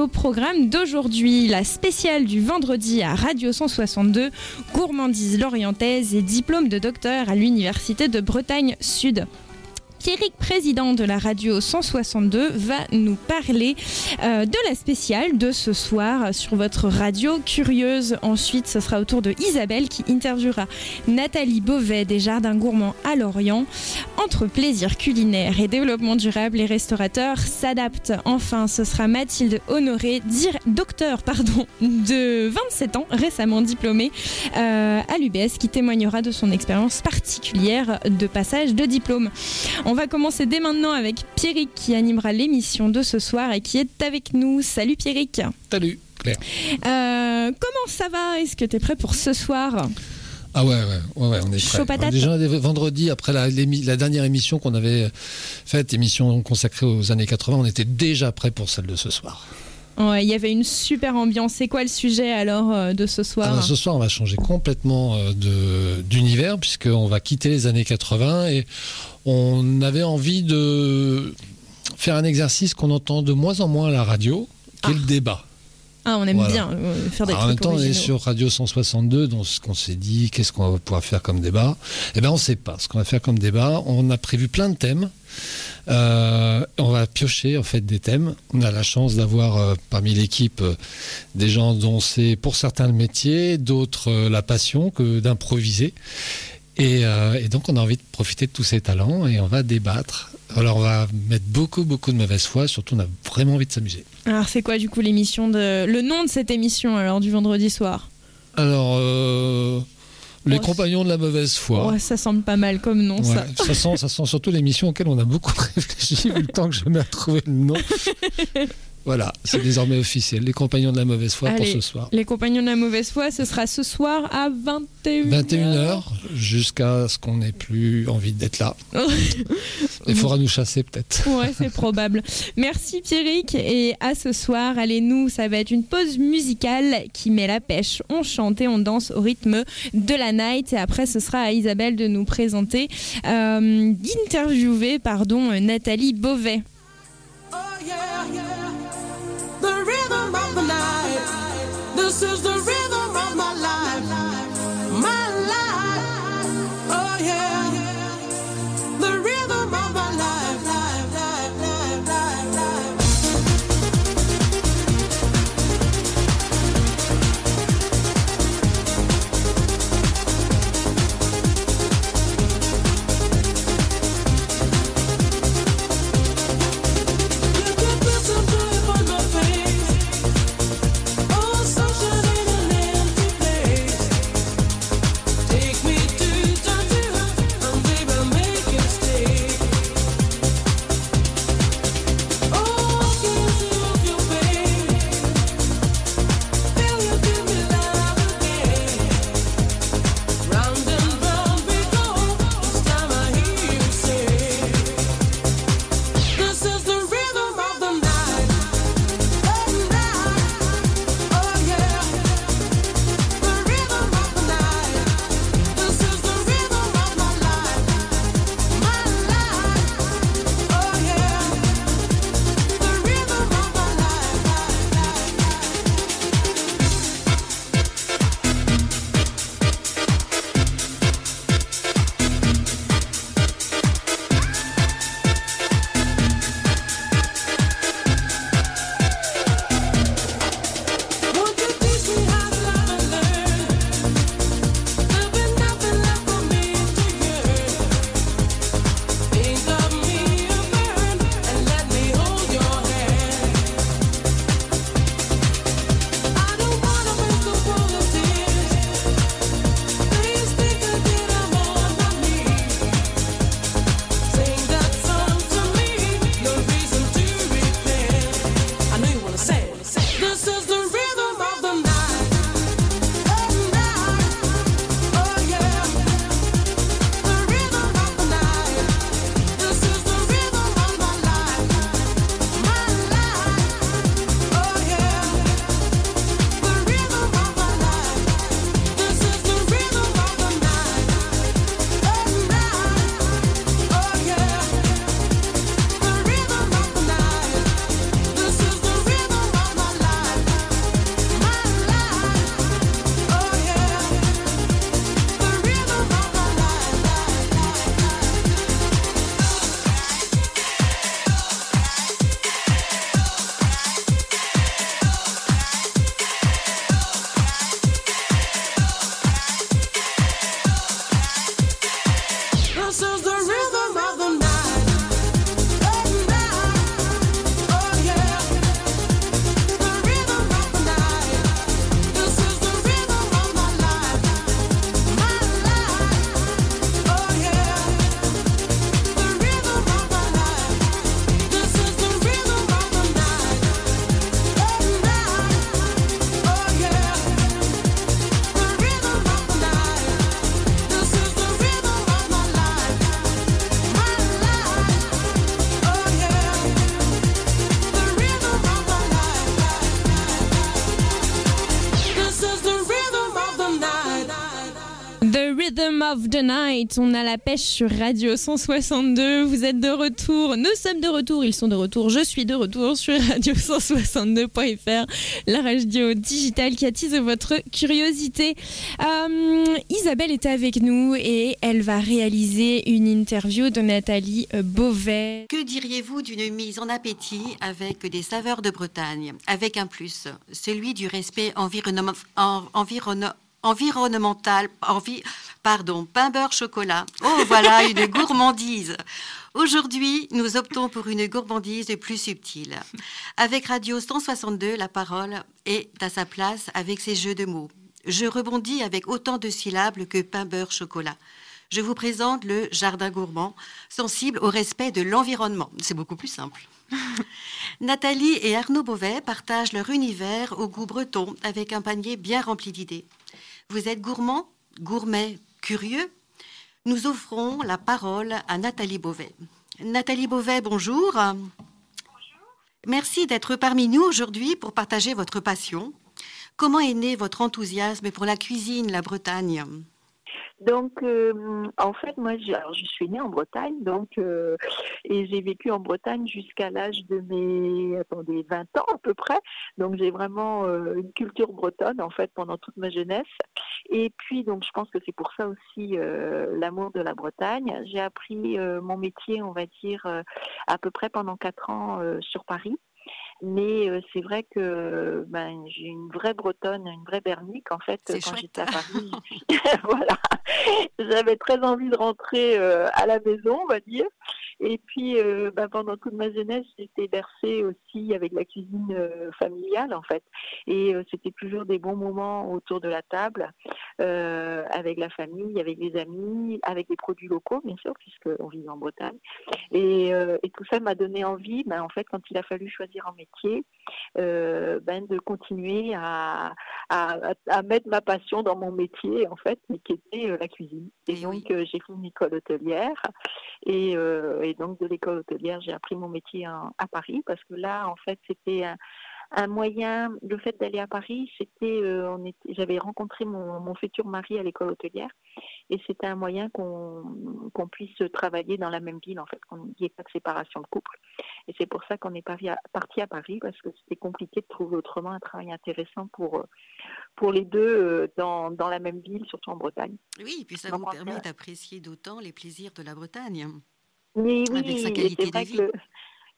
Au programme d'aujourd'hui, la spéciale du vendredi à Radio 162, gourmandise lorientaise et diplôme de docteur à l'Université de Bretagne Sud. Pierrick, président de la radio 162, va nous parler euh, de la spéciale de ce soir sur votre radio curieuse. Ensuite, ce sera au tour de Isabelle qui interviewera Nathalie Beauvais des Jardins Gourmands à Lorient. Entre plaisir culinaire et développement durable, les restaurateurs s'adaptent. Enfin, ce sera Mathilde Honoré, dire, docteur pardon, de 27 ans, récemment diplômée euh, à l'UBS, qui témoignera de son expérience particulière de passage de diplôme. Commencer dès maintenant avec Pierrick qui animera l'émission de ce soir et qui est avec nous. Salut Pierrick. Salut Claire. Euh, comment ça va? Est-ce que tu es prêt pour ce soir? Ah ouais, ouais, on est Chaud prêt. patate. Déjà vendredi, après la, dernière émission qu'on avait faite, émission consacrée aux années 80, on était déjà prêt pour celle de ce soir. Ouais, il y avait une super ambiance. C'est quoi le sujet alors euh, de ce soir? Ah ben, ce soir, on va changer complètement euh, d'univers, puisqu'on va quitter les années 80 et on avait envie de faire un exercice qu'on entend de moins en moins à la radio, qui est le débat. Ah, on aime Voilà. bien euh, faire des Alors, en même temps, on est sur Radio 162, donc ce qu'on s'est dit, qu'est-ce qu'on va pouvoir faire comme débat? Eh bien, on ne sait pas ce qu'on va faire comme débat. On a prévu plein de thèmes. Euh, on va piocher en fait des thèmes. On a la chance d'avoir euh, parmi l'équipe euh, des gens dont c'est pour certains le métier, d'autres la passion que d'improviser. Et, euh, et donc on a envie de profiter de tous ces talents et on va débattre. Alors on va mettre beaucoup beaucoup de mauvaise foi, surtout on a vraiment envie de s'amuser. Alors c'est quoi du coup l'émission de le nom de cette émission alors du vendredi soir? Alors euh, les Oh, compagnons de la mauvaise foi. Ouais, ça semble pas mal comme nom ça. Ça, sent, ça sent surtout l'émission auquel on a beaucoup réfléchi, vu le temps que je mets à trouver le nom. Voilà, c'est désormais officiel. Les compagnons de la mauvaise foi pour ce soir. Les compagnons de la mauvaise foi, ce sera ce soir à 21h. 21h jusqu'à ce qu'on n'ait plus envie d'être là. Il faudra nous chasser peut-être. Ouais, c'est probable. Merci Pierrick et à ce soir. Allez, nous, ça va être une pause musicale qui met la pêche. On chante et on danse au rythme de la night et après ce sera à Isabelle de nous présenter, euh, d'interviewer, pardon, Nathalie Beauvais. On a la pêche sur Radio 162. Vous êtes de retour. Nous sommes de retour. Ils sont de retour. Je suis de retour sur Radio 162.fr, la radio digitale qui attise votre curiosité. Euh, Isabelle est avec nous et elle va réaliser une interview de Nathalie euh, Beauvais. Que diriez-vous d'une mise en appétit avec des saveurs de Bretagne, avec un plus, celui du respect environnemental, envi- pardon, pain beurre chocolat. Oh voilà une gourmandise. Aujourd'hui, nous optons pour une gourmandise plus subtile. Avec Radio 162, la parole est à sa place avec ses jeux de mots. Je rebondis avec autant de syllabes que pain beurre chocolat. Je vous présente le jardin gourmand, sensible au respect de l'environnement. C'est beaucoup plus simple. Nathalie et Arnaud Beauvais partagent leur univers au goût breton avec un panier bien rempli d'idées. Vous êtes gourmand, gourmet, curieux Nous offrons la parole à Nathalie Beauvais. Nathalie Beauvais, bonjour. Merci d'être parmi nous aujourd'hui pour partager votre passion. Comment est né votre enthousiasme pour la cuisine, la Bretagne? Donc, euh, en fait, moi, alors, je suis née en Bretagne, donc, euh, et j'ai vécu en Bretagne jusqu'à l'âge de mes, attendez, 20 ans à peu près. Donc, j'ai vraiment euh, une culture bretonne, en fait, pendant toute ma jeunesse. Et puis, donc, je pense que c'est pour ça aussi euh, l'amour de la Bretagne. J'ai appris euh, mon métier, on va dire, à peu près pendant 4 ans sur Paris. Mais euh, c'est vrai que ben, j'ai une vraie bretonne, une vraie bernique en fait quand chouette. j'étais à Paris. voilà, j'avais très envie de rentrer euh, à la maison, on va dire. Et puis euh, ben, pendant toute ma jeunesse, j'étais bercée aussi avec la cuisine euh, familiale en fait. Et euh, c'était toujours des bons moments autour de la table, euh, avec la famille, avec les amis, avec les produits locaux bien sûr, puisqu'on vit en Bretagne. Et, euh, et tout ça m'a donné envie, ben, en fait, quand il a fallu choisir un métier, euh, ben, de continuer à, à, à- à mettre ma passion dans mon métier, en fait, qui était euh, la cuisine. Et Eh donc, oui. euh, j'ai fait une école hôtelière. Et, euh, et donc, de l'école hôtelière, j'ai appris mon métier en- à Paris, parce que là, en fait, c'était un, un moyen, le fait d'aller à Paris, c'était, euh, j'avais rencontré mon, mon futur mari à l'école hôtelière, et c'était un moyen qu'on qu'on puisse travailler dans la même ville, en fait, qu'on n'y ait pas de séparation de couple. Et c'est pour ça qu'on est parti à Paris, parce que c'était compliqué de trouver autrement un travail intéressant pour, euh, pour les deux euh, dans, dans la même ville, surtout en Bretagne. Oui, et puis ça Donc, vous permet fait- d'apprécier d'autant les plaisirs de la Bretagne. Mais oui, Avec sa qualité de vie. que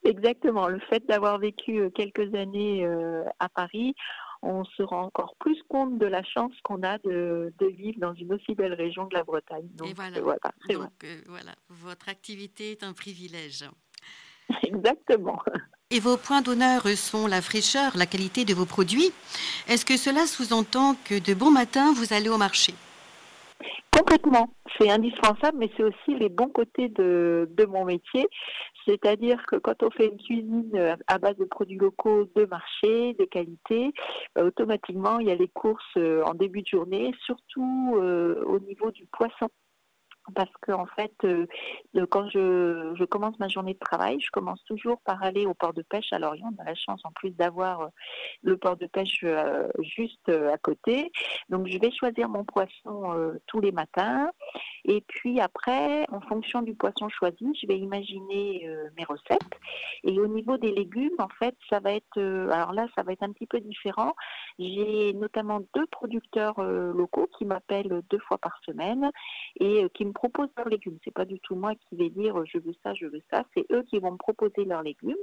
exactement. Le fait d'avoir vécu euh, quelques années euh, à Paris, on se rend encore plus compte de la chance qu'on a de, de vivre dans une aussi belle région que la Bretagne. Donc, voilà. euh, voilà, c'est Donc euh, voilà, votre activité est un privilège. exactement. Et vos points d'honneur sont la fraîcheur, la qualité de vos produits. Est-ce que cela sous-entend que de bon matin, vous allez au marché? Complètement. C'est indispensable, mais c'est aussi les bons côtés de, de mon métier. C'est-à-dire que quand on fait une cuisine euh, à base de produits locaux de marché, de qualité, bah, automatiquement, il y a les courses euh, en début de journée, surtout euh, au niveau du poisson. Parce que en fait, euh, le- quand je, commence ma journée de travail, je commence toujours par aller au port de pêche à Lorient. On a la chance en plus d'avoir euh, le port de pêche euh, juste euh, à côté. Donc je vais choisir mon poisson euh, tous les matins. Et puis après, en fonction du poisson choisi, je vais imaginer euh, mes recettes. Et au niveau des légumes, en fait, ça va être, euh, alors là, ça va être un petit peu différent. J'ai notamment deux producteurs euh, locaux qui m'appellent deux fois par semaine et euh, qui me proposent leurs légumes. C'est pas du tout moi qui vais dire je veux ça, je veux ça. C'est eux qui vont me proposer leurs légumes.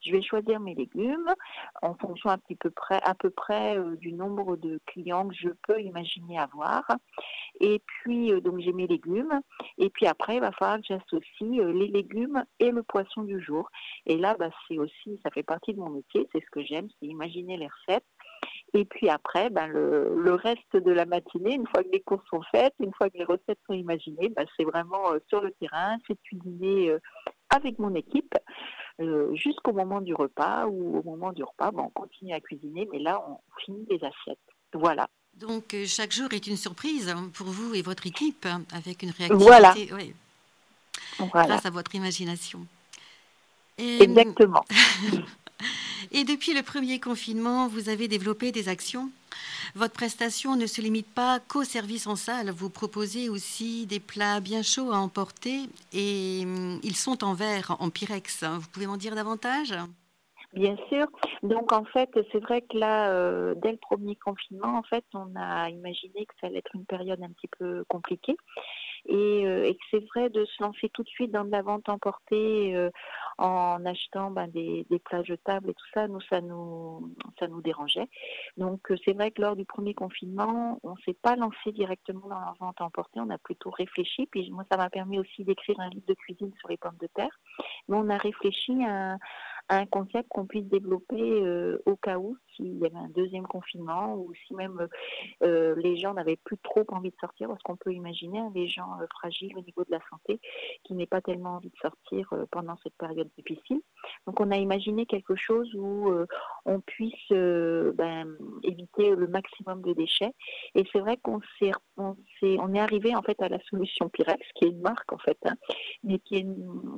Je vais choisir mes légumes en fonction à peu près euh, du nombre de clients que je peux imaginer avoir. Et puis, euh, donc j'ai mes légumes. Et puis après, il va falloir que j'associe euh, les légumes et le poisson du jour. Et là, bah, c'est aussi, ça fait partie de mon métier. C'est ce que j'aime, c'est imaginer les recettes. Et puis après, ben, le, le reste de la matinée, une fois que les courses sont faites, une fois que les recettes sont imaginées, ben, c'est vraiment euh, sur le terrain, c'est cuisiner euh, avec mon équipe euh, jusqu'au moment du repas ou au moment du repas, ben, on continue à cuisiner, mais là, on finit les assiettes. Voilà. Donc chaque jour est une surprise hein, pour vous et votre équipe, hein, avec une réactivité Voilà. voilà. grâce à votre imagination. Et, Exactement. et depuis le premier confinement, vous avez développé des actions Votre prestation ne se limite pas qu'au service en salle. Vous proposez aussi des plats bien chauds à emporter et hum, ils sont en verre, en pyrex. Vous pouvez m'en dire davantage? Bien sûr. Donc en fait, c'est vrai que là, euh, dès le premier confinement, en fait, on a imaginé que ça allait être une période un petit peu compliquée et, euh, et que c'est vrai de se lancer tout de suite dans de la vente emportée euh, en achetant ben, des, des plats jetables et tout ça. Nous, ça nous, ça nous dérangeait. Donc euh, c'est vrai que lors du premier confinement, on s'est pas lancé directement dans la vente emportée. On a plutôt réfléchi. Puis moi, ça m'a permis aussi d'écrire un livre de cuisine sur les pommes de terre. Mais on a réfléchi à un, concept qu'on puisse développer au cas où s'il y avait un deuxième confinement ou si même euh, les gens n'avaient plus trop envie de sortir parce qu'on peut imaginer hein, les gens euh, fragiles au niveau de la santé qui n'aient pas tellement envie de sortir euh, pendant cette période difficile. Donc on a imaginé quelque chose où on puisse ben, éviter le maximum de déchets et c'est vrai qu'on s'est on, est arrivé en fait à la solution Pyrex qui est une marque en fait hein, mais qui est,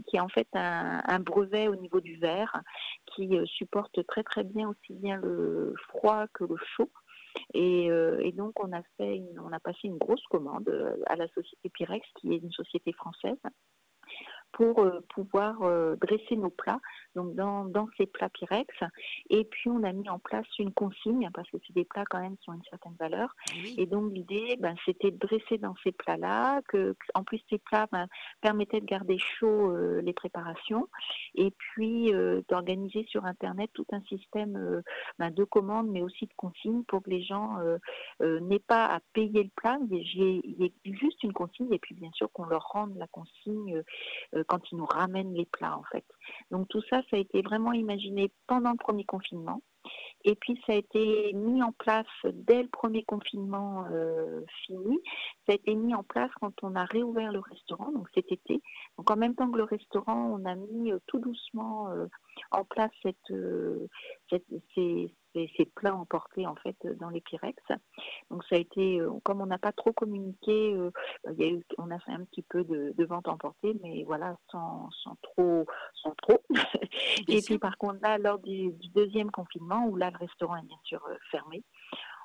qui est en fait un, un brevet au niveau du verre qui supporte très très bien aussi bien le froid que le chaud. Et, euh, et donc on a fait, on a passé une grosse commande euh, à la société Pyrex, qui est une société française, pour euh, pouvoir euh, dresser nos plats, donc dans, dans ces plats Pyrex. Et puis on a mis en place une consigne parce que c'est des plats quand même qui ont une certaine valeur. Oui. Et donc l'idée, ben, c'était de dresser dans ces plats-là, que en plus ces plats ben, permettaient de garder chaud euh, les préparations, et puis euh, d'organiser sur Internet tout un système euh, ben, de commandes, mais aussi de consignes pour que les gens n'aient pas à payer le plat, il y ait- juste une consigne, et puis bien sûr qu'on leur rende la consigne quand ils nous ramènent les plats en fait. Donc tout ça, ça a été vraiment imaginé pendant le premier confinement. Et puis ça a été mis en place dès le premier confinement euh, fini. Ça a été mis en place quand on a réouvert le restaurant, donc cet été. Donc en même temps que le restaurant, on a mis euh, tout doucement euh, en place cette, euh, cette- ces, ces- ces plats emportés en fait dans les Pyrex. Donc ça a été, euh, comme on n'a pas trop communiqué, euh, il y a eu, on a fait un petit peu de, de vente emportée, mais voilà, sans, sans trop, sans trop. Et puis par contre là, lors du, du deuxième confinement, où là le restaurant est bien sûr euh, fermé,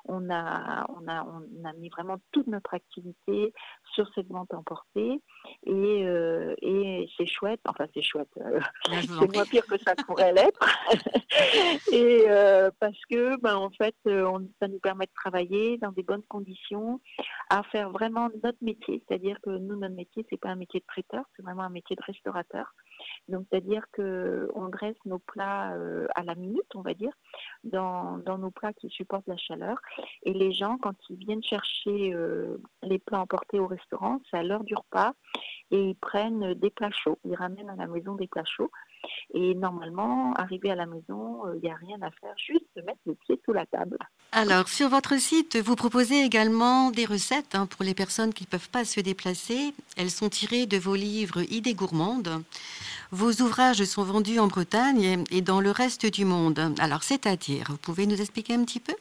on a, on a, on a mis vraiment toute notre activité sur cette vente emportée et, euh, et c'est chouette, enfin c'est chouette, euh, en c'est moins pire que ça pourrait l'être. et euh, parce que, ben, en fait, on- ça nous permet de travailler dans des bonnes conditions, à faire vraiment notre métier. C'est-à-dire que nous, notre métier, c'est pas un métier de traiteur, c'est vraiment un métier de restaurateur. Donc, c'est-à-dire que on dresse nos plats euh, à la minute, on va dire, dans, dans nos plats qui supportent la chaleur. Et les gens, quand ils viennent chercher euh, les plats emportés au restaurant, c'est à l'heure du repas et ils prennent des plats chauds. Ils ramènent à la maison des plats chauds. Et normalement, arrivé à la maison, il n'y a rien à faire, juste mettre le pied sous la table. Alors, sur votre site, vous proposez également des recettes hein, pour les personnes qui ne peuvent pas se déplacer. Elles sont tirées de vos livres Idées gourmandes. Vos ouvrages sont vendus en Bretagne et dans le reste du monde. Alors, c'est-à-dire, vous pouvez nous expliquer un petit peu?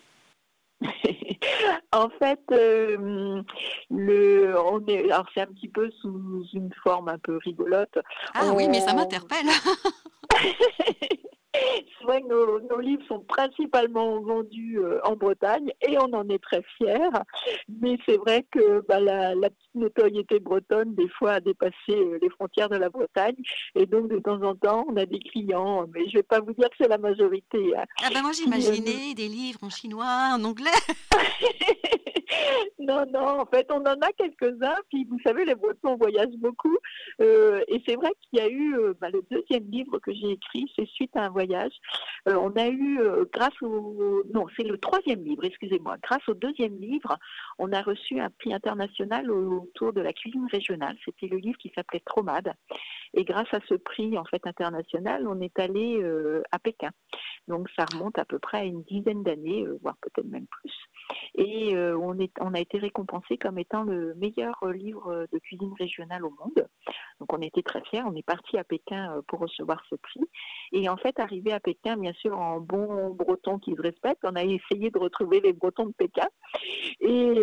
en fait, euh, le, on est, alors c'est un petit peu sous une forme un peu rigolote. Ah oui, mais ça m'interpelle. C'est vrai que nos, nos livres sont principalement vendus euh, en Bretagne et on en est très fiers. Mais c'est vrai que bah, la, la petite notoriété bretonne, des fois, a dépassé euh, les frontières de la Bretagne. Et donc, de temps en temps, on a des clients, mais je vais pas vous dire que c'est la majorité. hein. Ah ben moi, j'imaginais des livres en chinois, en anglais. non, non, en fait, on en a quelques-uns. Puis, vous savez, les Bretons voyagent beaucoup. Euh, et c'est vrai qu'il y a eu euh, bah, le deuxième livre que j'ai écrit, c'est suite à un voyage. Euh, on a eu, grâce au. Non, c'est le troisième livre, excusez-moi. Grâce au deuxième livre, on a reçu un prix international autour de la cuisine régionale. C'était le livre qui s'appelait Tromade. Et grâce à ce prix, en fait, international, on est allé euh, à Pékin. Donc, ça remonte à peu près à une dizaine d'années, euh, voire peut-être même plus. Et euh, on, a été récompensé comme étant le meilleur livre de cuisine régionale au monde. Donc on était très fiers. On est parti à Pékin pour recevoir ce prix. Et en fait, arrivé à Pékin, bien sûr, en bon breton qui se respecte, on a essayé de retrouver les Bretons de Pékin.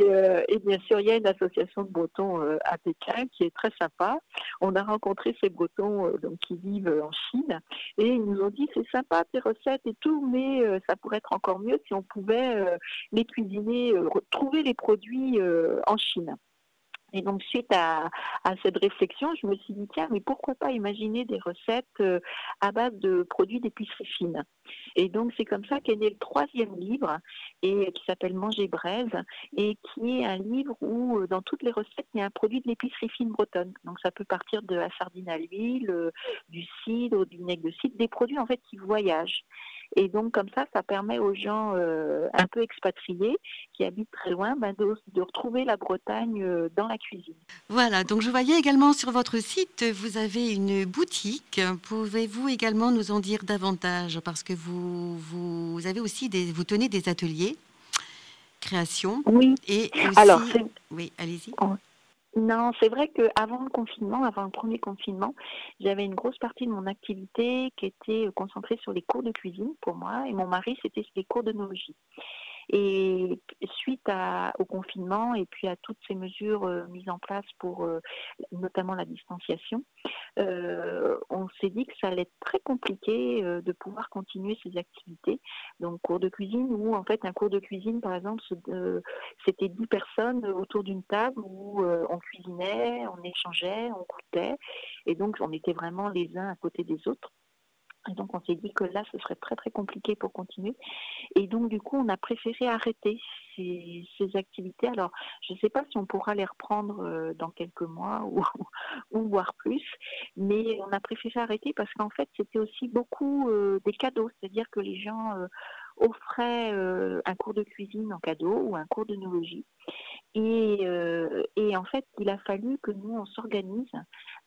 Euh, et bien sûr, il y a une association de Bretons euh, à Pékin qui est très sympa. On a rencontré ces Bretons euh, qui vivent en Chine et ils nous ont dit c'est sympa tes recettes et tout, mais ça pourrait être encore mieux si on pouvait les cuisiner, retrouver les produits en Chine. Et donc, suite à, cette réflexion, je me suis dit, tiens, mais pourquoi pas imaginer des recettes euh, à base de produits d'épicerie fine? Et donc, c'est comme ça qu'est né le troisième livre, et qui s'appelle Manger braise, et qui est un livre où, euh, dans toutes les recettes, il y a un produit de l'épicerie fine bretonne. Donc, ça peut partir de la sardine à l'huile, euh, du cidre, du vinaigre de cidre, des produits, en fait, qui voyagent. Et donc, comme ça, ça permet aux gens euh, un peu expatriés qui habitent très loin ben, de, de retrouver la Bretagne euh, dans la cuisine. Voilà, donc je voyais également sur votre site, vous avez une boutique. Pouvez-vous également nous en dire davantage? Parce que vous, vous avez aussi des, vous tenez des ateliers création Oui. et aussi. Alors, oui, allez-y. Non, c'est vrai qu'avant le confinement, avant le premier confinement, j'avais une grosse partie de mon activité qui était concentrée sur les cours de cuisine pour moi et mon mari, c'était les cours d'œnologie. Et suite à- au confinement et puis à toutes ces mesures euh, mises en place pour euh, notamment la distanciation, euh, on s'est dit que ça allait être très compliqué euh, de pouvoir continuer ces activités. Donc cours de cuisine ou en fait un cours de cuisine par exemple euh, c'était dix personnes autour d'une table où euh, on cuisinait, on échangeait, on goûtait, et donc on était vraiment les uns à côté des autres. Et donc on s'est dit que là, ce serait très très compliqué pour continuer. Et donc du coup, on a préféré arrêter ces, activités. Alors, je ne sais pas si on pourra les reprendre euh, dans quelques mois ou, voire plus, mais on a préféré arrêter parce qu'en fait, c'était aussi beaucoup euh, des cadeaux, c'est-à-dire que les gens euh, offraient un cours de cuisine en cadeau ou un cours d'œnologie. Et, euh, et en fait, il a fallu que nous, on s'organise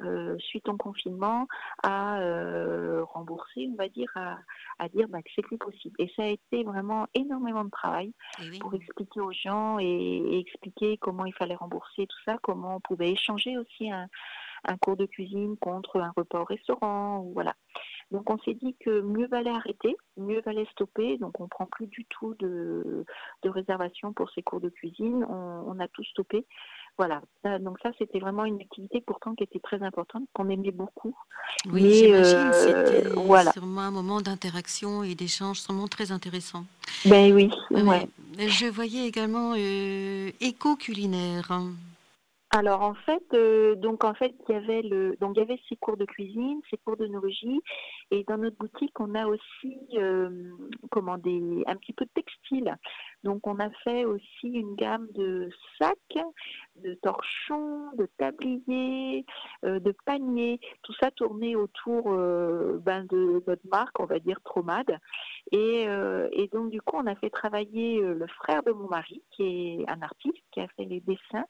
euh, suite au confinement à euh, rembourser, on va dire, à, à dire bah, que c'est plus possible. Et ça a été vraiment énormément de travail oui. pour expliquer aux gens et, et expliquer comment il fallait rembourser tout ça, comment on pouvait échanger aussi un, un cours de cuisine contre un repas au restaurant, ou voilà. Donc on s'est dit que mieux valait arrêter, mieux valait stopper, donc on prend plus du tout de, de réservation pour ces cours de cuisine, on, on a tout stoppé. Voilà, Ça, donc ça c'était vraiment une activité pourtant qui était très importante, qu'on aimait beaucoup. Oui, j'imagine. euh, C'était voilà. sûrement un moment d'interaction et d'échange sûrement très intéressant. Ben oui, Ah ouais. Je voyais également euh, éco-culinaire. Alors en fait, euh, donc en fait, il y avait le, donc il y avait ces cours de cuisine, ces cours d'œnologie, et dans notre boutique, on a aussi, euh, comment des, un petit peu de textile. Donc on a fait aussi une gamme de sacs, de torchons, de tabliers, euh, de paniers, tout ça tourné autour ben, de notre marque, on va dire Tromade. Et, donc du coup, on a fait travailler le frère de mon mari, qui est un artiste, qui a fait les dessins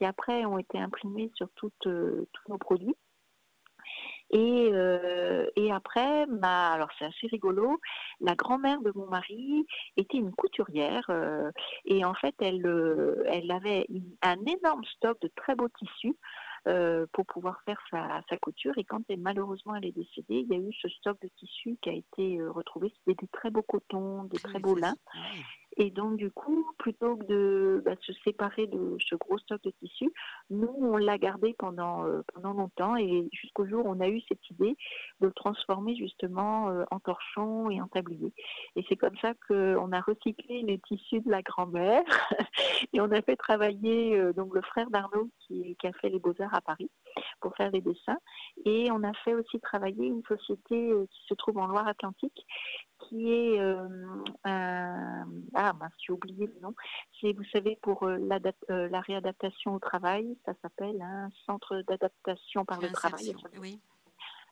qui après ont été imprimés sur toutes, euh, tous nos produits. Et, euh, et après, ma, alors c'est assez rigolo, la grand-mère de mon mari était une couturière euh, et en fait elle, euh, elle avait une- un énorme stock de très beaux tissus pour pouvoir faire sa, sa couture et quand elle, malheureusement elle est décédée, il y a eu ce stock de tissus qui a été retrouvé, c'était des très beaux cotons, des très beaux lins. Et donc, du coup, plutôt que de bah, se séparer de ce gros stock de tissus, nous, on l'a gardé pendant, euh, pendant longtemps et jusqu'au jour où on a eu cette idée de le transformer justement euh, en torchon et en tablier. Et c'est comme ça qu'on a recyclé les tissus de la grand-mère et on a fait travailler euh, donc le frère d'Arnaud qui, qui a fait les beaux-arts à Paris pour faire les dessins. Et on a fait aussi travailler une société euh, qui se trouve en Loire-Atlantique qui est euh, un... Ah, mince, j'ai oublié le nom. C'est, vous savez, pour euh, euh, la réadaptation au travail, ça s'appelle un centre d'adaptation par le travail. Oui.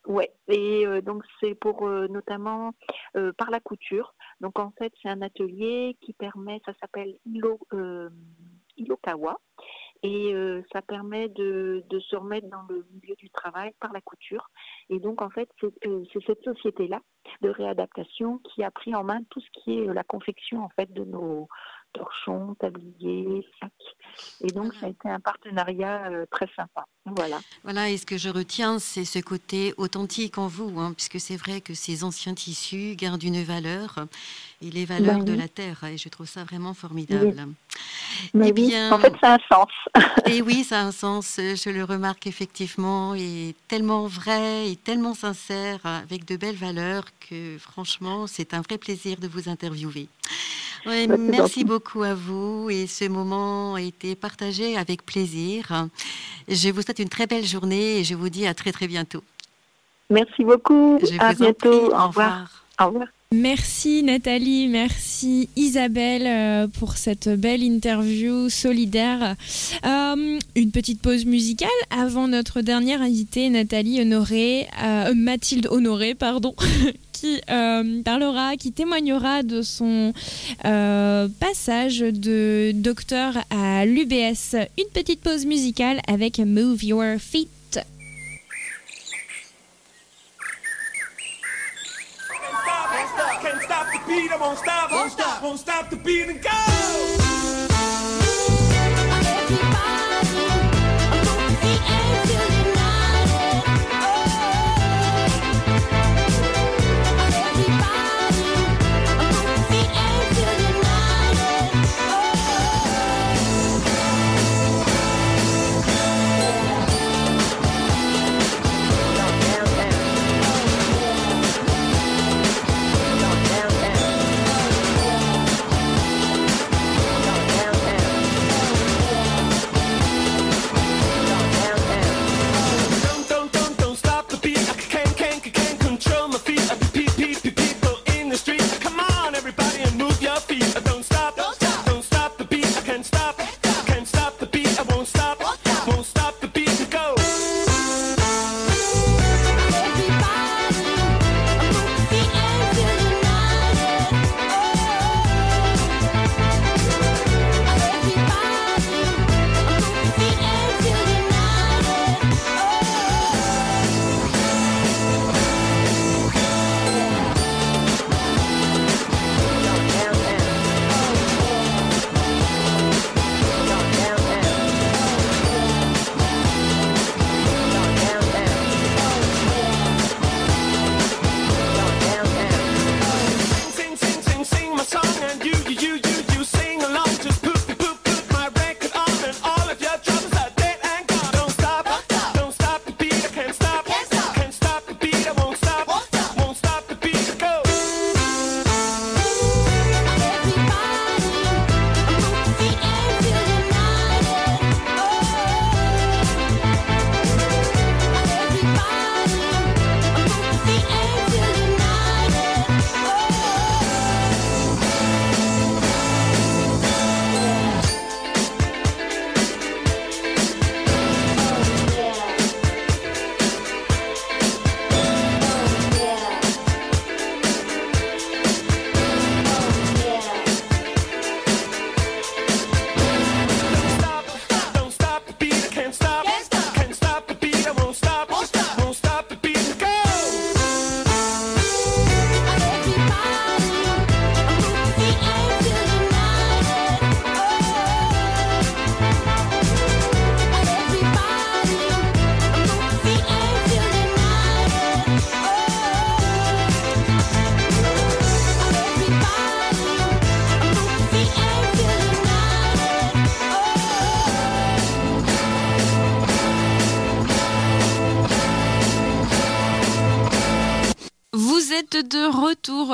Ouais, et euh, donc c'est pour euh, notamment euh, par la couture. Donc en fait, c'est un atelier qui permet, ça s'appelle Ilo, euh, Ilokawa, et euh, ça permet de, de se remettre dans le milieu du travail par la couture. Et donc en fait, c'est euh, cette société-là de réadaptation qui a pris en main tout ce qui est euh, la confection en fait de nos torchons, tabliers, sacs. Et donc, ça a été un partenariat euh, très sympa. Voilà. Voilà, et ce que je retiens, c'est ce côté authentique en vous, hein, puisque c'est vrai que ces anciens tissus gardent une valeur, et les valeurs Ben de la terre, et je trouve ça vraiment formidable. Mais Eh oui, bien- en fait, ça a un sens. Et oui, ça a un sens, je le remarque effectivement, et tellement vrai et tellement sincère, avec de belles valeurs, que franchement, c'est un vrai plaisir de vous interviewer. Ouais, Bah, merci beaucoup à vous, et ce moment a été partagé avec plaisir. Je vous souhaite une très belle journée, et je vous dis à très très bientôt. Merci beaucoup. Je à vous en bientôt. prie, Au revoir. Au revoir. Merci Nathalie, merci Isabelle euh, pour cette belle interview solidaire. Euh, une petite pause musicale avant notre dernière invitée, Nathalie Honoré, euh, Mathilde Honoré, pardon, qui euh, parlera, qui témoignera de son euh, passage de docteur à l'UBS. Une petite pause musicale avec Move Your Feet.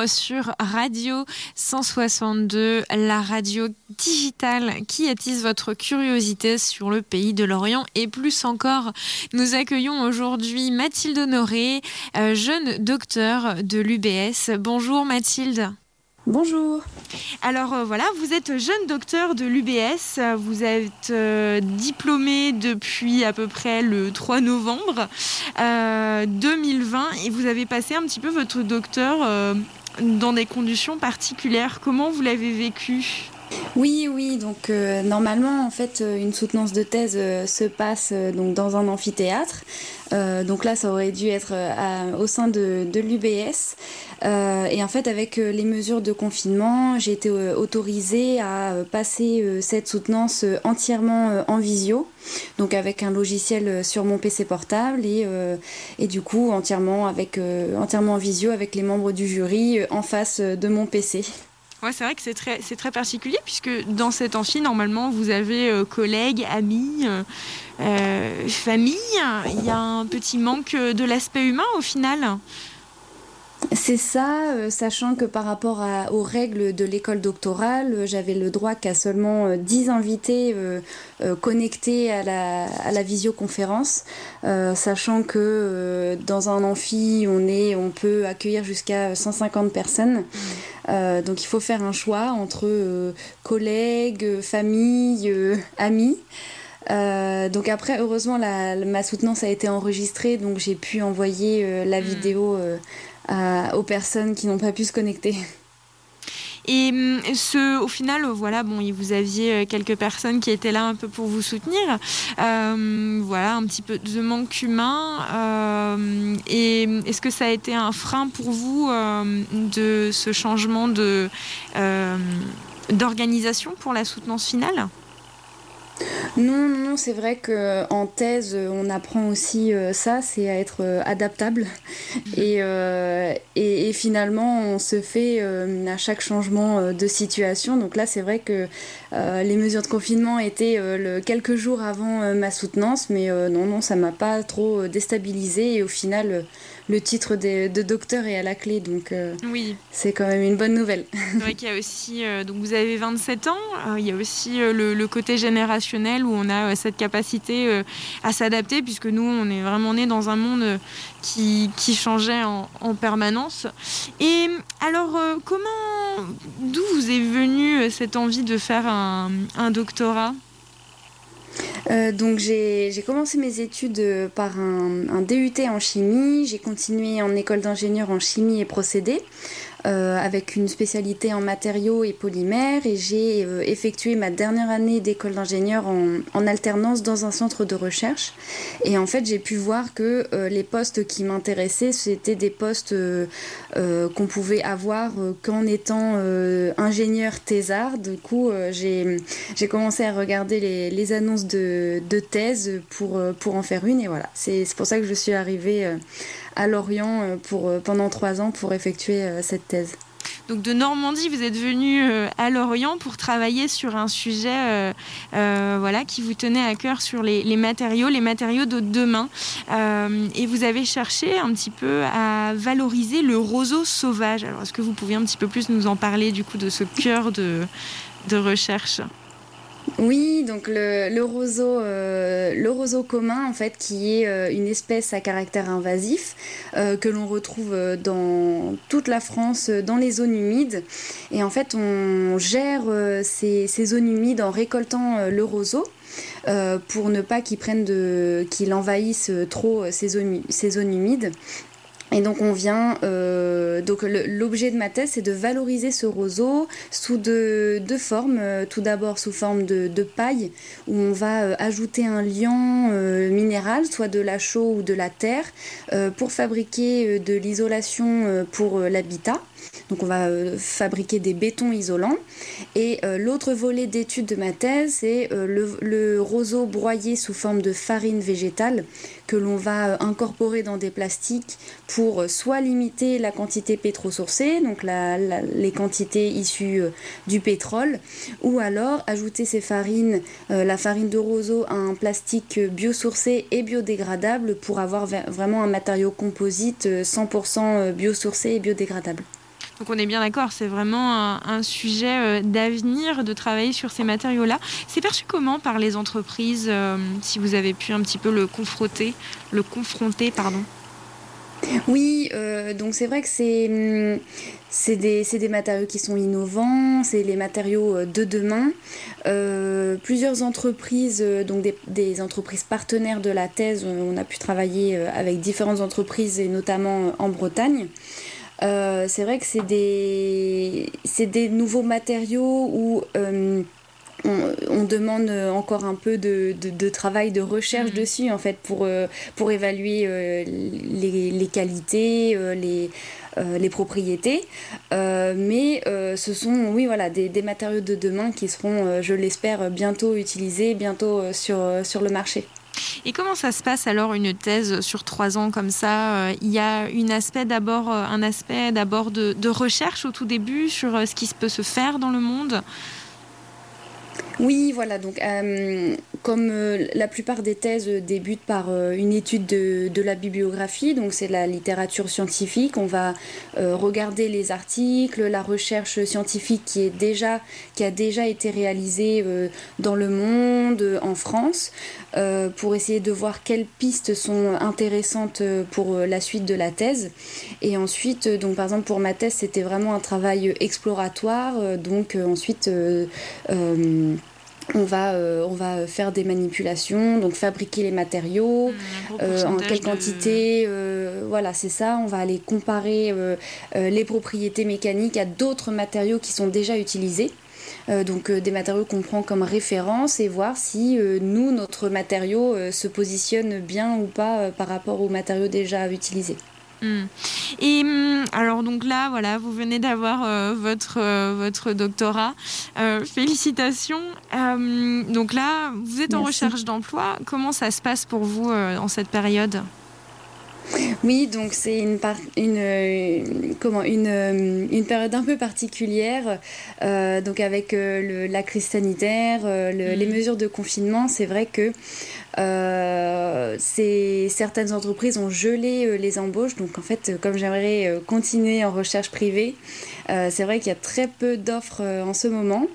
Sur Radio 162, la radio digitale qui attise votre curiosité sur le pays de l'Orient et plus encore. Nous accueillons aujourd'hui Mathilde Honoré, euh, jeune docteur de l'UBS. Bonjour Mathilde. Bonjour. Alors euh, voilà, vous êtes jeune docteur de l'UBS, vous êtes euh, diplômé depuis à peu près le 3 novembre euh, 2020 et vous avez passé un petit peu votre docteur euh, dans des conditions particulières. Comment vous l'avez vécu? Oui, oui, donc euh, normalement, en fait, euh, une soutenance de thèse euh, se passe donc dans un amphithéâtre. Donc là, ça aurait dû être au sein de, l'UBS. Et en fait, avec les mesures de confinement, j'ai été autorisée à passer cette soutenance entièrement en visio, donc avec un logiciel sur mon PC portable et, du coup entièrement, en visio avec les membres du jury en face de mon PC. C'est vrai que c'est très, particulier puisque dans cet amphi, normalement, vous avez euh, collègues, amis, euh, euh, famille. Il y a un petit manque de l'aspect humain au final. C'est ça, euh, sachant que par rapport à- aux règles de l'école doctorale, euh, j'avais le droit qu'à seulement euh, 10 invités euh, euh, connectés à la, à la visioconférence, euh, sachant que euh, dans un amphi, on, est, on peut accueillir jusqu'à 150 personnes. Euh, donc il faut faire un choix entre euh, collègues, famille, euh, amis. Euh, donc après, heureusement, la, ma soutenance a été enregistrée, donc j'ai pu envoyer euh, la Mm. vidéo euh, aux personnes qui n'ont pas pu se connecter. Et hum, ce, au final, voilà, bon, vous aviez euh, quelques personnes qui étaient là un peu pour vous soutenir. Euh, voilà, un petit peu de manque humain. Euh, et est-ce que ça a été un frein pour vous de ce changement de d'organisation pour la soutenance finale? Non, non, non, c'est vrai que en thèse, euh, on apprend aussi euh, ça, c'est à être euh, adaptable. Et, euh, et, et finalement, on se fait euh, à chaque changement euh, de situation. Donc là, c'est vrai que euh, les mesures de confinement étaient euh, le, quelques jours avant euh, ma soutenance, mais euh, non, non, ça m'a pas trop euh, déstabilisée. Et au final, euh, le titre de, de docteur est à la clé, donc euh, Oui, c'est quand même une bonne nouvelle. c'est vrai qu'il y a aussi, euh, donc vous avez 27 ans, euh, il y a aussi le, le côté générationnel où on a cette capacité à s'adapter puisque nous, on est vraiment nés dans un monde qui, qui changeait en, en permanence. Et alors, comment, d'où vous est venue cette envie de faire un, un doctorat? Euh, donc j'ai commencé mes études euh, par un, DUT en chimie, j'ai continué en école d'ingénieur en chimie et procédés avec une spécialité en matériaux et polymères et j'ai euh, effectué ma dernière année d'école d'ingénieur en, en alternance dans un centre de recherche et en fait j'ai pu voir que euh, les postes qui m'intéressaient c'était des postes euh, euh, qu'on pouvait avoir euh, qu'en étant euh, ingénieur thésard du coup euh, j'ai commencé à regarder les, les annonces de, de thèse pour, euh, pour en faire une et voilà. C'est pour ça que je suis arrivée euh, à Lorient euh, pour, euh, pendant trois ans pour effectuer euh, cette thèse. Donc de Normandie, vous êtes venu à Lorient pour travailler sur un sujet voilà, qui vous tenait à cœur sur les, matériaux, les matériaux de demain. Et vous avez cherché un petit peu à valoriser le roseau sauvage. Alors est-ce que vous pouviez un petit peu plus nous en parler du coup de ce cœur de, de recherche? Oui, donc le, le roseau, euh, le roseau commun en fait, qui est euh, une espèce à caractère invasif euh, que l'on retrouve dans toute la France, dans les zones humides. Et en fait, on gère ces, zones humides en récoltant le roseau. pour ne pas qu'il envahisse trop ces zones humides. Et donc on vient, euh, donc l'objet de ma thèse, c'est de valoriser ce roseau sous deux, formes. Euh, Tout d'abord sous forme de, paille, où on va euh, ajouter un liant minéral, soit de la chaux ou de la terre, pour fabriquer de l'isolation pour l'habitat. Donc on va euh, fabriquer des bétons isolants. Et euh, l'autre volet d'étude de ma thèse, c'est euh, le, roseau broyé sous forme de farine végétale que l'on va incorporer dans des plastiques pour soit limiter la quantité pétrosourcée, donc les quantités issues du pétrole, ou alors ajouter ces farines, la farine de roseau à un plastique biosourcé et biodégradable pour avoir vraiment un matériau composite euh, 100% euh, biosourcé et biodégradable. Donc on est bien d'accord, c'est vraiment un, sujet euh, d'avenir de travailler sur ces matériaux-là. C'est perçu comment par les entreprises, euh, si vous avez pu un petit peu le confronter, pardon? Oui, euh, donc c'est vrai que c'est hum, c'est des, matériaux qui sont innovants, c'est les matériaux de demain. Plusieurs entreprises, donc des, des entreprises partenaires de la thèse, on a pu travailler avec différentes entreprises et notamment en Bretagne. Euh, c'est vrai que c'est des, nouveaux matériaux où euh, on, on demande encore un peu de, de- de travail, de recherche Mhm. dessus en fait pour, euh, pour évaluer les, les qualités, les, les propriétés. Mais ce sont oui, voilà, des, des matériaux de demain qui seront, je l'espère, bientôt utilisés, bientôt sur, sur le marché. Et comment ça se passe alors une thèse sur trois ans comme ça Euh, Il y a une aspect euh, un aspect d'abord de, de recherche au tout début sur euh, ce qui peut se faire dans le monde. Oui, voilà. Donc, euh, comme euh, la plupart des thèses euh, débutent par une étude de, de la bibliographie, donc c'est la littérature scientifique. On va regarder les articles, la recherche scientifique qui est déjà, qui a déjà été réalisée dans le monde, en France, pour essayer de voir quelles pistes sont intéressantes pour la suite de la thèse. Et ensuite, donc par exemple pour ma thèse, c'était vraiment un travail exploratoire. donc ensuite. Euh, on va, euh, on va faire des manipulations, donc fabriquer les matériaux, euh, en quelle quantité, euh, voilà, c'est ça. On va aller comparer les propriétés mécaniques à d'autres matériaux qui sont déjà utilisés. Donc des matériaux qu'on prend comme référence et voir si nous, notre matériau se positionne bien ou pas par rapport aux matériaux déjà utilisés. Hmm. Et hum, alors donc là, voilà, vous venez d'avoir euh, votre euh, votre doctorat. Euh, félicitations. Donc là, vous êtes en Merci. recherche d'emploi. Comment ça se passe pour vous en cette période? Oui, donc c'est une, une, comment, une, une période un peu particulière. Euh, donc avec euh, le- la crise sanitaire, euh, le- les mesures de confinement, c'est vrai que c'est- certaines entreprises ont gelé euh, les embauches. Donc en fait, euh, comme j'aimerais euh, continuer en recherche privée, euh, c'est vrai qu'il y a très peu d'offres euh, en ce moment.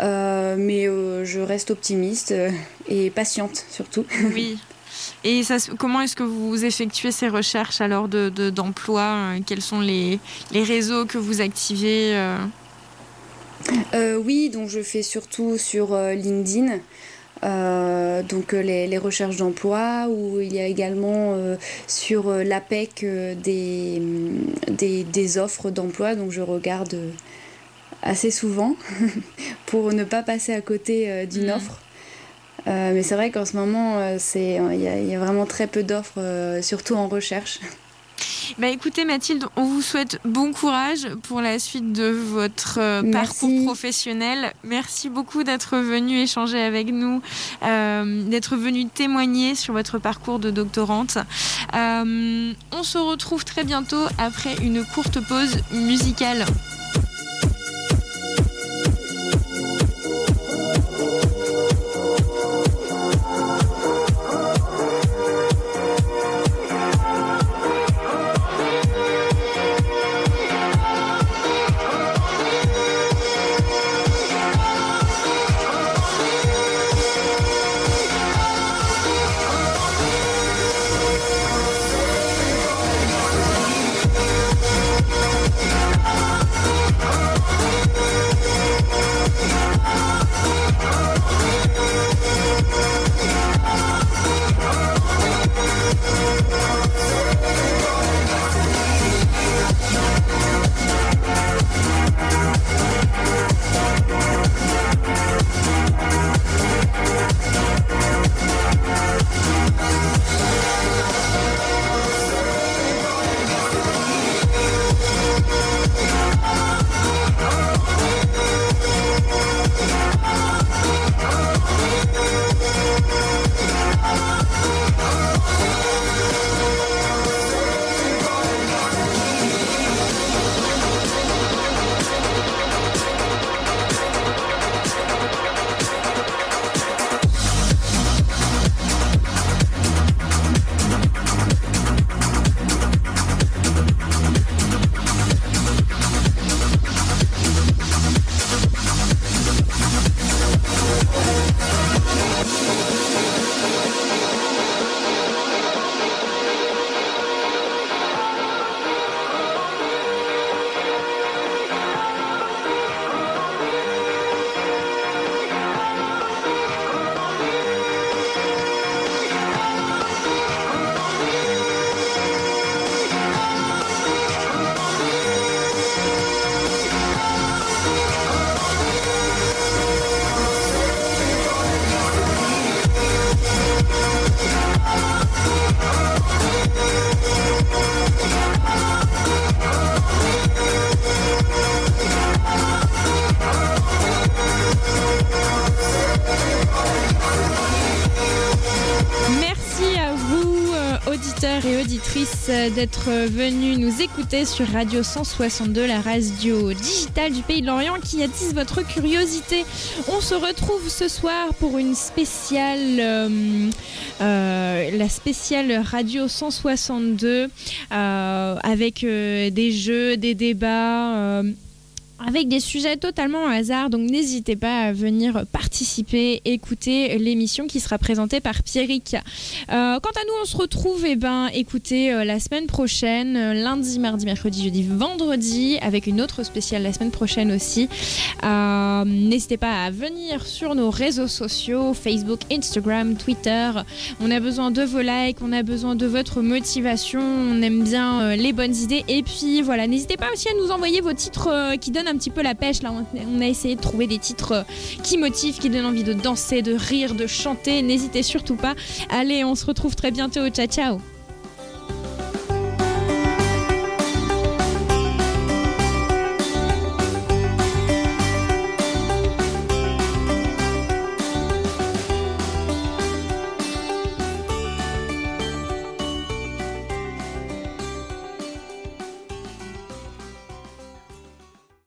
Euh, mais euh, je reste optimiste euh, et patiente surtout. Oui. Et ça, comment est-ce que vous effectuez ces recherches alors de, de- d'emploi euh, Quels sont les, les réseaux que vous activez euh? Euh, oui, donc je fais surtout sur euh, LinkedIn. Euh, donc euh, les, les recherches d'emploi où il y a également euh, sur l'APEC euh, des, des, des offres d'emploi. Donc je regarde assez souvent pour ne pas passer à côté d'une Mhm. offre. Mais c'est vrai qu'en ce moment il y, a- il y a vraiment très peu d'offres surtout en recherche Bah écoutez Mathilde, on vous souhaite bon courage pour la suite de votre euh, Merci. parcours professionnel. Merci beaucoup d'être venu échanger avec nous, euh, d'être venu témoigner sur votre parcours de doctorante. Euh, on se retrouve très bientôt après une courte pause musicale. D'être venues nous écouter sur Radio 162, la radio digitale du Pays de Lorient qui attise votre curiosité. On se retrouve ce soir pour une spéciale, euh, euh, la spéciale Radio 162 euh, avec euh, des jeux, des débats. Avec des sujets totalement au hasard, donc n'hésitez pas à venir participer, écouter l'émission qui sera présentée par Pierrick. Euh, quant à nous, on se retrouve, eh ben, écoutez, euh, la semaine prochaine, euh, lundi, mardi, mercredi, jeudi, vendredi, avec une autre spéciale la semaine prochaine aussi. N'hésitez pas à venir sur nos réseaux sociaux, Facebook, Instagram, Twitter. On a besoin de vos likes, on a besoin de votre motivation, on aime bien les bonnes idées. Et puis voilà, n'hésitez pas aussi à nous envoyer vos titres qui donnent un petit peu la pêche. Là, on, a essayé de trouver des titres euh, qui motivent, qui donnent envie de danser, de rire, de chanter. N'hésitez surtout pas. Allez, on se retrouve très bientôt. Ciao, ciao.